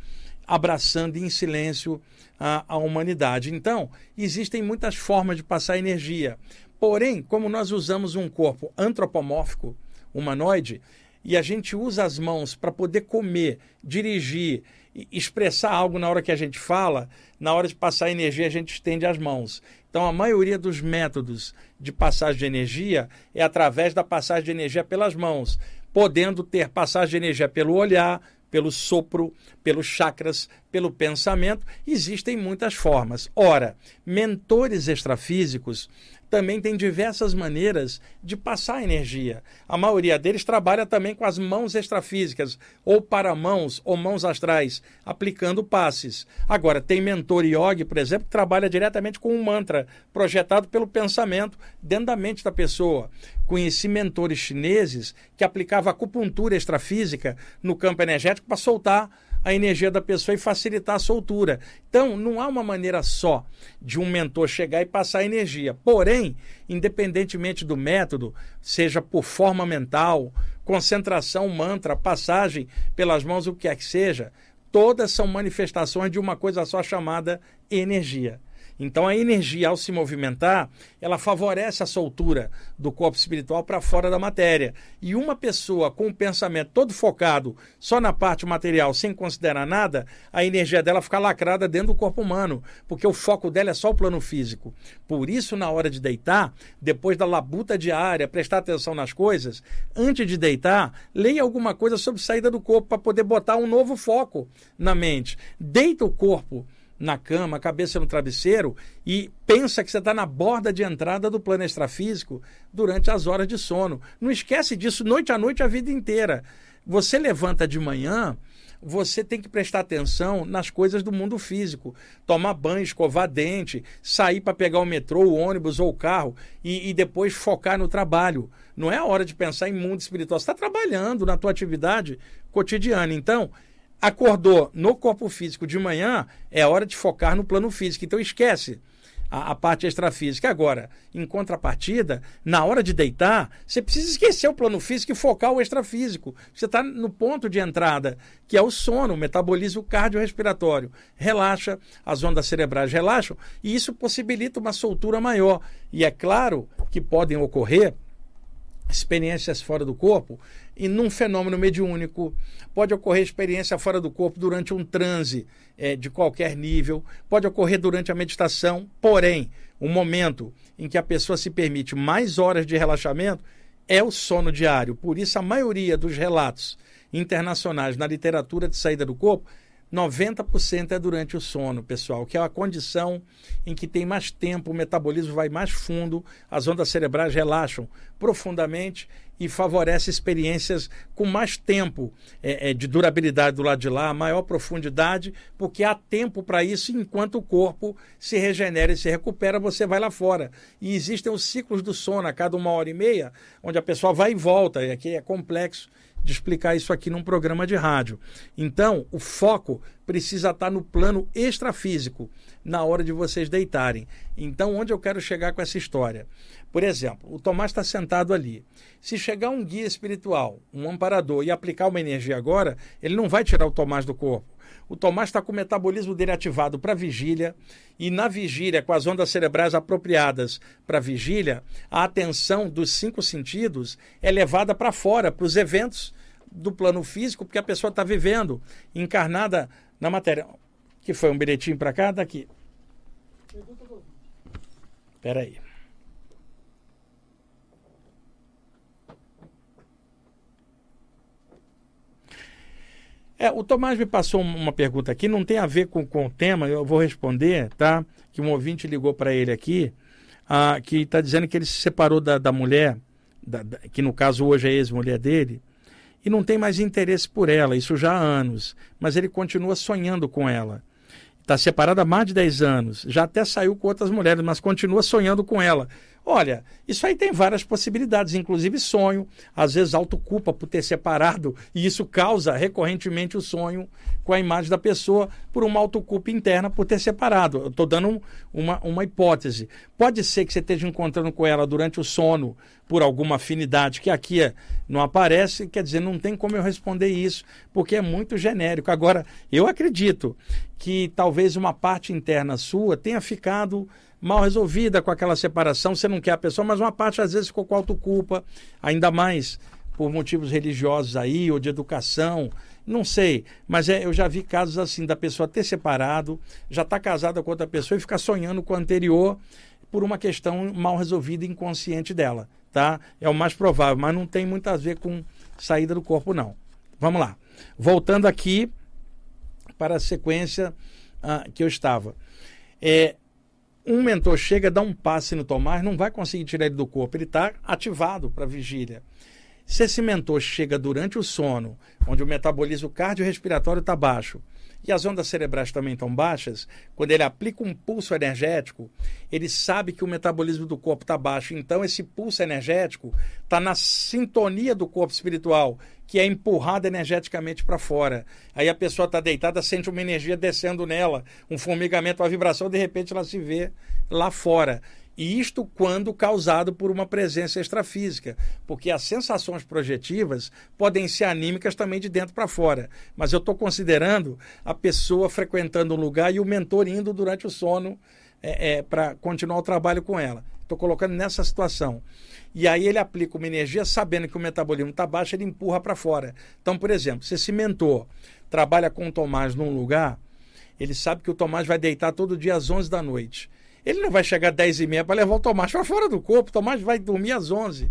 abraçando em silêncio a, a humanidade. Então, existem muitas formas de passar energia. Porém, como nós usamos um corpo antropomórfico, humanoide, e a gente usa as mãos para poder comer, dirigir, expressar algo na hora que a gente fala, na hora de passar energia, a gente estende as mãos. Então, a maioria dos métodos de passagem de energia é através da passagem de energia pelas mãos, podendo ter passagem de energia pelo olhar, pelo sopro, pelos chakras, pelo pensamento, existem muitas formas. Ora, mentores extrafísicos também tem diversas maneiras de passar energia. A maioria deles trabalha também com as mãos extrafísicas, ou para mãos ou mãos astrais, aplicando passes. Agora, tem mentor yogi, por exemplo, que trabalha diretamente com um mantra projetado pelo pensamento dentro da mente da pessoa. Conheci mentores chineses que aplicavam acupuntura extrafísica no campo energético para soltar a energia da pessoa e facilitar a soltura. Então, não há uma maneira só de um mentor chegar e passar energia. Porém, independentemente do método, seja por forma mental, concentração, mantra, passagem pelas mãos, o que quer que seja, todas são manifestações de uma coisa só chamada energia. Então a energia ao se movimentar, ela favorece a soltura do corpo espiritual para fora da matéria. E uma pessoa com o pensamento todo focado só na parte material, sem considerar nada, a energia dela fica lacrada dentro do corpo humano, porque o foco dela é só o plano físico. Por isso, na hora de deitar, depois da labuta diária, prestar atenção nas coisas, antes de deitar, leia alguma coisa sobre saída do corpo para poder botar um novo foco na mente. Deita o corpo na cama, cabeça no travesseiro e pensa que você está na borda de entrada do plano extrafísico durante as horas de sono. Não esquece disso noite a noite a vida inteira. Você levanta de manhã, você tem que prestar atenção nas coisas do mundo físico. Tomar banho, escovar dente, sair para pegar o metrô, o ônibus ou o carro e, e, depois focar no trabalho. Não é a hora de pensar em mundo espiritual. Você está trabalhando na tua atividade cotidiana. Então, acordou no corpo físico de manhã, é hora de focar no plano físico. Então, esquece a, a, parte extrafísica. Agora, em contrapartida, na hora de deitar, você precisa esquecer o plano físico e focar o extrafísico. Você está no ponto de entrada, que é o sono, o metabolismo cardiorrespiratório. Relaxa, as ondas cerebrais relaxam, e isso possibilita uma soltura maior. E é claro que podem ocorrer experiências fora do corpo e num fenômeno mediúnico. Pode ocorrer experiência fora do corpo durante um transe é, de qualquer nível, pode ocorrer durante a meditação, porém, o momento em que a pessoa se permite mais horas de relaxamento é o sono diário. Por isso, a maioria dos relatos internacionais na literatura de saída do corpo 90% é durante o sono, pessoal, que é a condição em que tem mais tempo, o metabolismo vai mais fundo, as ondas cerebrais relaxam profundamente e favorece experiências com mais tempo é, é, de durabilidade do lado de lá, maior profundidade, porque há tempo para isso enquanto o corpo se regenera e se recupera, você vai lá fora. E existem os ciclos do sono a cada uma hora e meia, onde a pessoa vai e volta, e aqui é complexo de explicar isso aqui num programa de rádio. Então, o foco precisa estar no plano extrafísico na hora de vocês deitarem. Então, onde eu quero chegar com essa história? Por exemplo, o Tomás está sentado ali. Se chegar um guia espiritual, um amparador, e aplicar uma energia agora, ele não vai tirar o Tomás do corpo. O Tomás está com o metabolismo dele ativado para vigília, e na vigília, com as ondas cerebrais apropriadas para vigília, a atenção dos cinco sentidos é levada para fora, para os eventos do plano físico, porque a pessoa está vivendo, encarnada na matéria. Que foi um bilhetinho para cá, daqui. Espera aí. É, o Tomás me passou uma pergunta aqui, não tem a ver com, com o tema, eu vou responder, tá? Que um ouvinte ligou para ele aqui, ah, que está dizendo que ele se separou da, da mulher, da, da, que no caso hoje é ex-mulher dele, e não tem mais interesse por ela, isso já há anos, mas ele continua sonhando com ela. Está separado há mais de 10 anos, já até saiu com outras mulheres, mas continua sonhando com ela. Olha, isso aí tem várias possibilidades, inclusive sonho, às vezes autoculpa por ter separado, e isso causa recorrentemente o sonho com a imagem da pessoa por uma autoculpa interna por ter separado. Eu estou dando um, uma, uma hipótese. Pode ser que você esteja encontrando com ela durante o sono por alguma afinidade que aqui não aparece, quer dizer, não tem como eu responder isso, porque é muito genérico. Agora, eu acredito que talvez uma parte interna sua tenha ficado mal resolvida com aquela separação, você não quer a pessoa, mas uma parte às vezes ficou com autoculpa, ainda mais por motivos religiosos aí, ou de educação, não sei, mas é, eu já vi casos assim da pessoa ter separado, já está casada com outra pessoa e ficar sonhando com a anterior por uma questão mal resolvida inconsciente dela, tá? É o mais provável, mas não tem muito a ver com saída do corpo, não. Vamos lá. Voltando aqui para a sequência ah, que eu estava. É, um mentor chega, dá um passe no Tomás, não vai conseguir tirar ele do corpo, ele está ativado para vigília. Se esse mentor chega durante o sono, onde o metabolismo cardiorrespiratório está baixo, e as ondas cerebrais também estão baixas, quando ele aplica um pulso energético, ele sabe que o metabolismo do corpo está baixo. Então, esse pulso energético está na sintonia do corpo espiritual, que é empurrado energeticamente para fora. Aí a pessoa está deitada, sente uma energia descendo nela, um formigamento, uma vibração, de repente ela se vê lá fora. E isto quando causado por uma presença extrafísica, porque as sensações projetivas podem ser anímicas também de dentro para fora. Mas eu estou considerando a pessoa frequentando um lugar e o mentor indo durante o sono é, é, para continuar o trabalho com ela. Estou colocando nessa situação. E aí ele aplica uma energia sabendo que o metabolismo está baixo, ele empurra para fora. Então, por exemplo, se esse mentor trabalha com o Tomás num lugar, ele sabe que o Tomás vai deitar todo dia às 11 da noite. Ele não vai chegar às 10 e meia para levar o Tomás para fora do corpo. O Tomás vai dormir às 11.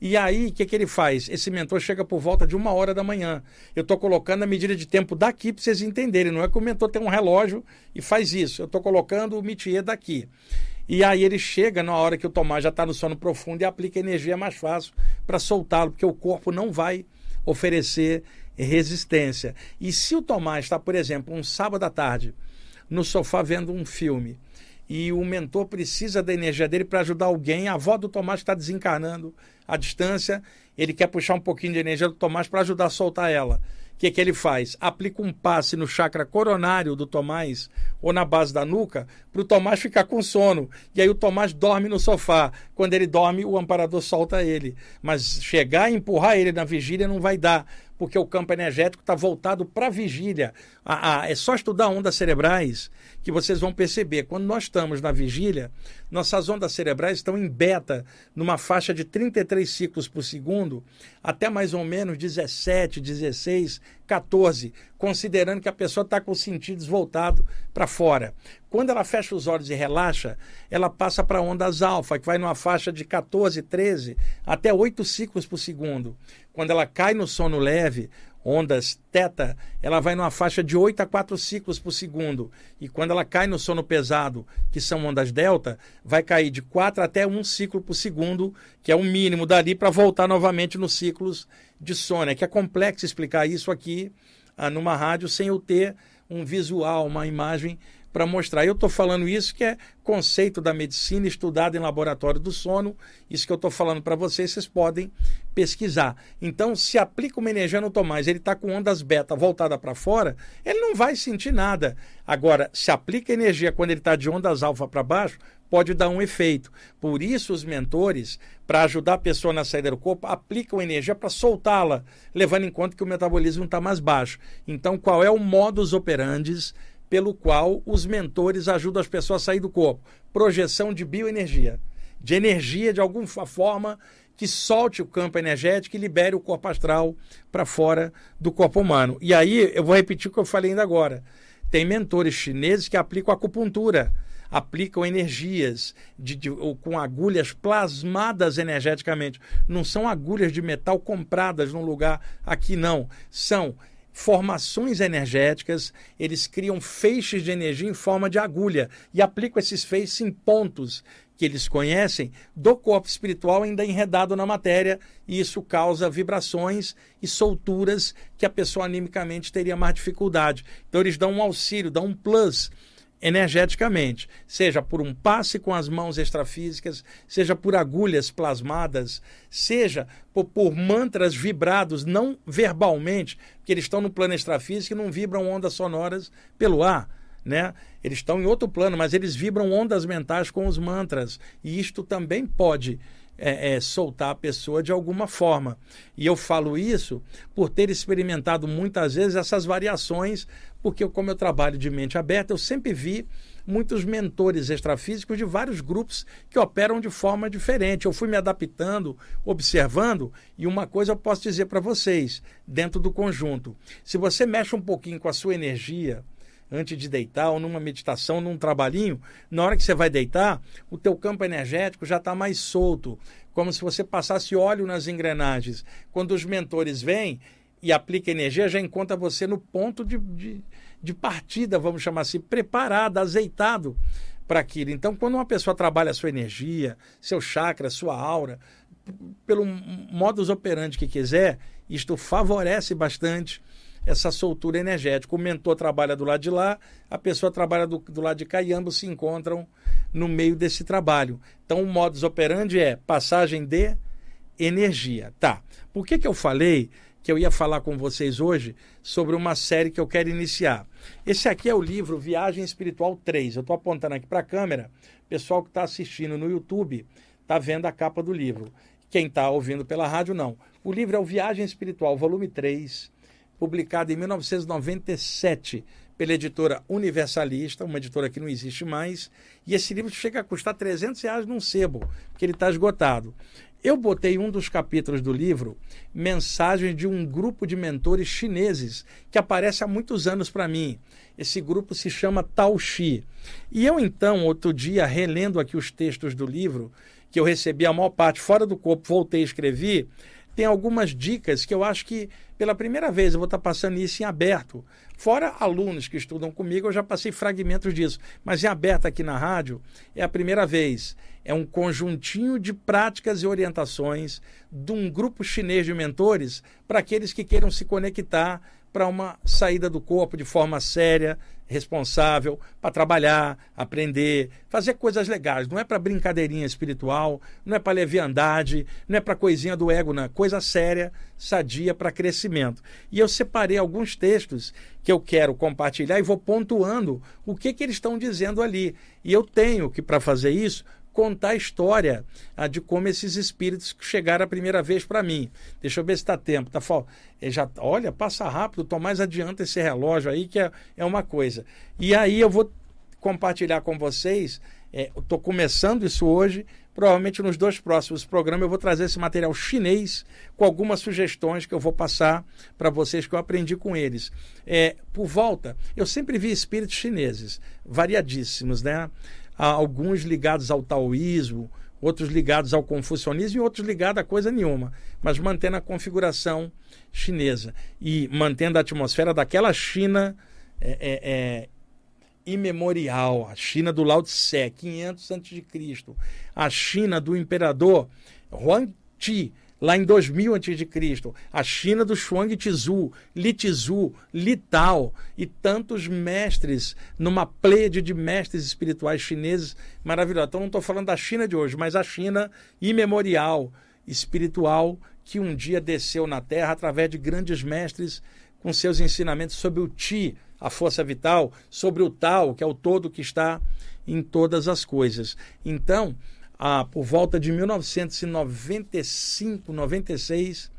E aí, o que, que ele faz? Esse mentor chega por volta de uma hora da manhã. Eu estou colocando a medida de tempo daqui para vocês entenderem. Não é que o mentor tem um relógio e faz isso. Eu estou colocando o métier daqui. E aí ele chega na hora que o Tomás já está no sono profundo e aplica energia mais fácil para soltá-lo, porque o corpo não vai oferecer resistência. E se o Tomás está, por exemplo, um sábado à tarde, no sofá vendo um filme, e o mentor precisa da energia dele para ajudar alguém, a avó do Tomás está desencarnando à distância, ele quer puxar um pouquinho de energia do Tomás para ajudar a soltar ela o que, que ele faz? Aplica um passe no chakra coronário do Tomás ou na base da nuca para o Tomás ficar com sono. E aí o Tomás dorme no sofá. Quando ele dorme, o amparador solta ele. Mas chegar e empurrar ele na vigília não vai dar, porque o campo energético está voltado para a vigília. é só estudar ondas cerebrais que vocês vão perceber. Quando nós estamos na vigília, nossas ondas cerebrais estão em beta, numa faixa de 33 ciclos por segundo, até mais ou menos 17, 16, 14, considerando que a pessoa está com os sentidos voltados para fora. Quando ela fecha os olhos e relaxa, ela passa para ondas alfa, que vai numa faixa de 14, 13 até 8 ciclos por segundo. Quando ela cai no sono leve, ondas teta, ela vai numa faixa de 8 a 4 ciclos por segundo. E quando ela cai no sono pesado, que são ondas delta, vai cair de 4 até 1 ciclo por segundo, que é o mínimo dali para voltar novamente nos ciclos de sono. É que é complexo explicar isso aqui ah, numa rádio sem eu ter um visual, uma imagem para mostrar. Eu estou falando isso que é conceito da medicina estudado em laboratório do sono. Isso que eu estou falando para vocês, vocês podem pesquisar. Então, se aplica energia no Tomás, ele está com ondas beta voltada para fora, ele não vai sentir nada. Agora, se aplica energia quando ele está de ondas alfa para baixo, pode dar um efeito. Por isso, os mentores, para ajudar a pessoa na saída do corpo, aplicam energia para soltá-la, levando em conta que o metabolismo está mais baixo. Então, qual é o modus operandi pelo qual os mentores ajudam as pessoas a sair do corpo? Projeção de bioenergia, de energia de alguma forma que solte o campo energético e libere o corpo astral para fora do corpo humano. E aí, eu vou repetir o que eu falei ainda agora. Tem mentores chineses que aplicam acupuntura aplicam energias de, de, com agulhas plasmadas energeticamente. Não são agulhas de metal compradas num lugar aqui, não. São formações energéticas, eles criam feixes de energia em forma de agulha e aplicam esses feixes em pontos que eles conhecem do corpo espiritual ainda enredado na matéria, e isso causa vibrações e solturas que a pessoa animicamente teria mais dificuldade. Então eles dão um auxílio, dão um plus energeticamente, seja por um passe com as mãos extrafísicas, seja por agulhas plasmadas, seja por, por, mantras vibrados, não verbalmente, porque eles estão no plano extrafísico e não vibram ondas sonoras pelo ar. Né? Eles estão em outro plano, mas eles vibram ondas mentais com os mantras. E isto também pode é, é, soltar a pessoa de alguma forma. E eu falo isso por ter experimentado muitas vezes essas variações, porque eu, como eu trabalho de mente aberta, eu sempre vi muitos mentores extrafísicos de vários grupos que operam de forma diferente. Eu fui me adaptando, observando, e uma coisa eu posso dizer para vocês, dentro do conjunto: se você mexe um pouquinho com a sua energia, antes de deitar, ou numa meditação, num trabalhinho, na hora que você vai deitar, o teu campo energético já está mais solto, como se você passasse óleo nas engrenagens. Quando os mentores vêm e aplicam energia, já encontra você no ponto de, de, de partida, vamos chamar assim, preparado, azeitado para aquilo. Então, quando uma pessoa trabalha a sua energia, seu chakra, sua aura, pelo modus operandi que quiser, isto favorece bastante essa soltura energética. O mentor trabalha do lado de lá, a pessoa trabalha do, do lado de cá e ambos se encontram no meio desse trabalho. Então, o modus operandi é passagem de energia. Tá. Por que, que eu falei que eu ia falar com vocês hoje sobre uma série que eu quero iniciar? Esse aqui é o livro Viagem Espiritual 3. Eu estou apontando aqui para a câmera. Pessoal que está assistindo no YouTube está vendo a capa do livro. Quem está ouvindo pela rádio, não. O livro é o Viagem Espiritual, volume 3 publicado em 1997 pela editora Universalista, uma editora que não existe mais, e esse livro chega a custar 300 reais num sebo, porque ele está esgotado. Eu botei um dos capítulos do livro, mensagem de um grupo de mentores chineses que aparece há muitos anos para mim. Esse grupo se chama Tao Xi. E eu então, outro dia, relendo aqui os textos do livro, que eu recebi a maior parte fora do corpo, voltei e escrevi, tem algumas dicas que eu acho que pela primeira vez eu vou estar passando isso em aberto. Fora alunos que estudam comigo, eu já passei fragmentos disso. Mas em aberto aqui na rádio é a primeira vez. É um conjuntinho de práticas e orientações de um grupo chinês de mentores para aqueles que queiram se conectar para uma saída do corpo de forma séria, responsável, para trabalhar, aprender, fazer coisas legais. Não é para brincadeirinha espiritual, não é para leviandade, não é para coisinha do ego, não. Coisa séria, sadia para crescimento. E eu separei alguns textos que eu quero compartilhar e vou pontuando o que, que eles estão dizendo ali. E eu tenho que, para fazer isso, contar a história a, de como esses espíritos chegaram a primeira vez para mim. Deixa eu ver se está tempo. Tá, é, já, olha, passa rápido, mais adiante esse relógio aí, que é, é uma coisa. E aí eu vou compartilhar com vocês. Estou é, começando isso hoje. Provavelmente nos dois próximos programas eu vou trazer esse material chinês com algumas sugestões que eu vou passar para vocês que eu aprendi com eles. É, por volta, eu sempre vi espíritos chineses, variadíssimos, né? Alguns ligados ao taoísmo, outros ligados ao confucionismo e outros ligados a coisa nenhuma, mas mantendo a configuração chinesa e mantendo a atmosfera daquela China é, é, é, imemorial, a China do Lao Tse, 500 a.C., a China do imperador Huang Ti, lá em 2000 a.C., a China do Shuang Tizu, Li Tizu, Li Tao e tantos mestres, numa pleiade de mestres espirituais chineses maravilhosos. Então não estou falando da China de hoje, mas a China imemorial, espiritual, que um dia desceu na Terra através de grandes mestres com seus ensinamentos sobre o Ti, a força vital, sobre o Tao, que é o todo que está em todas as coisas. Então, ah, por volta de 1995, 96,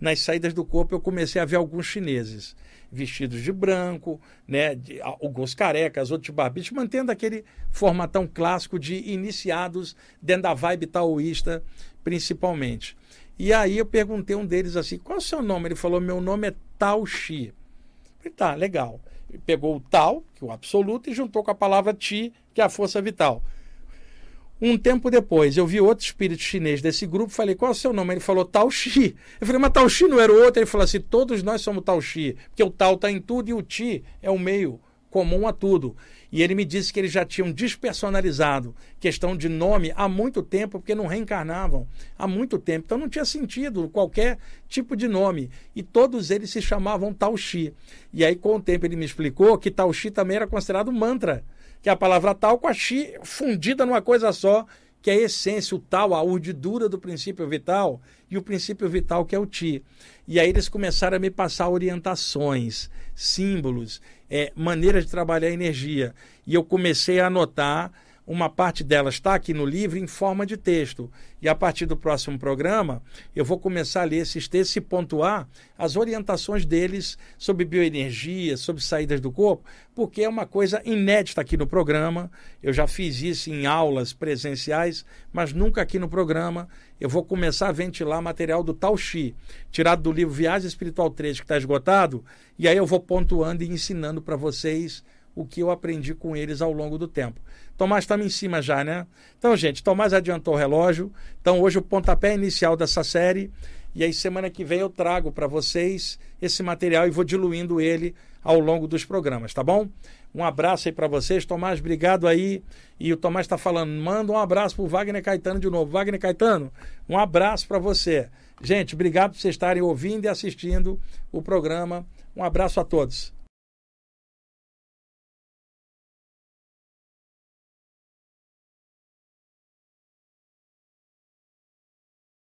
nas saídas do corpo eu comecei a ver alguns chineses vestidos de branco, né, de, alguns carecas, outros de barbicha, mantendo aquele formatão clássico de iniciados dentro da vibe taoísta, principalmente. E aí eu perguntei um deles assim, qual é o seu nome? Ele falou, meu nome é Tao Xi. Falei, tá, legal. Ele pegou o Tao, que é o absoluto, e juntou com a palavra Ti, que é a força vital. Um tempo depois, eu vi outro espírito chinês desse grupo, falei, qual é o seu nome? Ele falou, Tao Xi. Eu falei, mas Tao Xi não era o outro? Ele falou assim, todos nós somos Tao Xi, porque o Tao está em tudo e o Ti é o meio comum a tudo. E ele me disse que eles já tinham despersonalizado questão de nome há muito tempo, porque não reencarnavam há muito tempo. Então não tinha sentido qualquer tipo de nome. E todos eles se chamavam Tao Xi. E aí, com o tempo, ele me explicou que Tao Xi também era considerado mantra que é a palavra tal com a chi fundida numa coisa só, que é a essência, o tal, a urdidura do princípio vital e o princípio vital que é o ti. E aí eles começaram a me passar orientações, símbolos, é, maneira de trabalhar a energia. E eu comecei a anotar uma parte delas está aqui no livro em forma de texto. E a partir do próximo programa, eu vou começar a ler esses textos e pontuar as orientações deles sobre bioenergia, sobre saídas do corpo, porque é uma coisa inédita aqui no programa. Eu já fiz isso em aulas presenciais, mas nunca aqui no programa. Eu vou começar a ventilar material do Tao Xi, tirado do livro Viagem Espiritual 3, que está esgotado, e aí eu vou pontuando e ensinando para vocês o que eu aprendi com eles ao longo do tempo. Tomás estamos em cima já, né? Então, gente, Tomás adiantou o relógio. Então, hoje o pontapé inicial dessa série. E aí, semana que vem, eu trago para vocês esse material e vou diluindo ele ao longo dos programas, tá bom? Um abraço aí para vocês. Tomás, obrigado aí. E o Tomás está falando, manda um abraço para o Wagner Caetano de novo. Wagner Caetano, um abraço para você. Gente, obrigado por vocês estarem ouvindo e assistindo o programa. Um abraço a todos.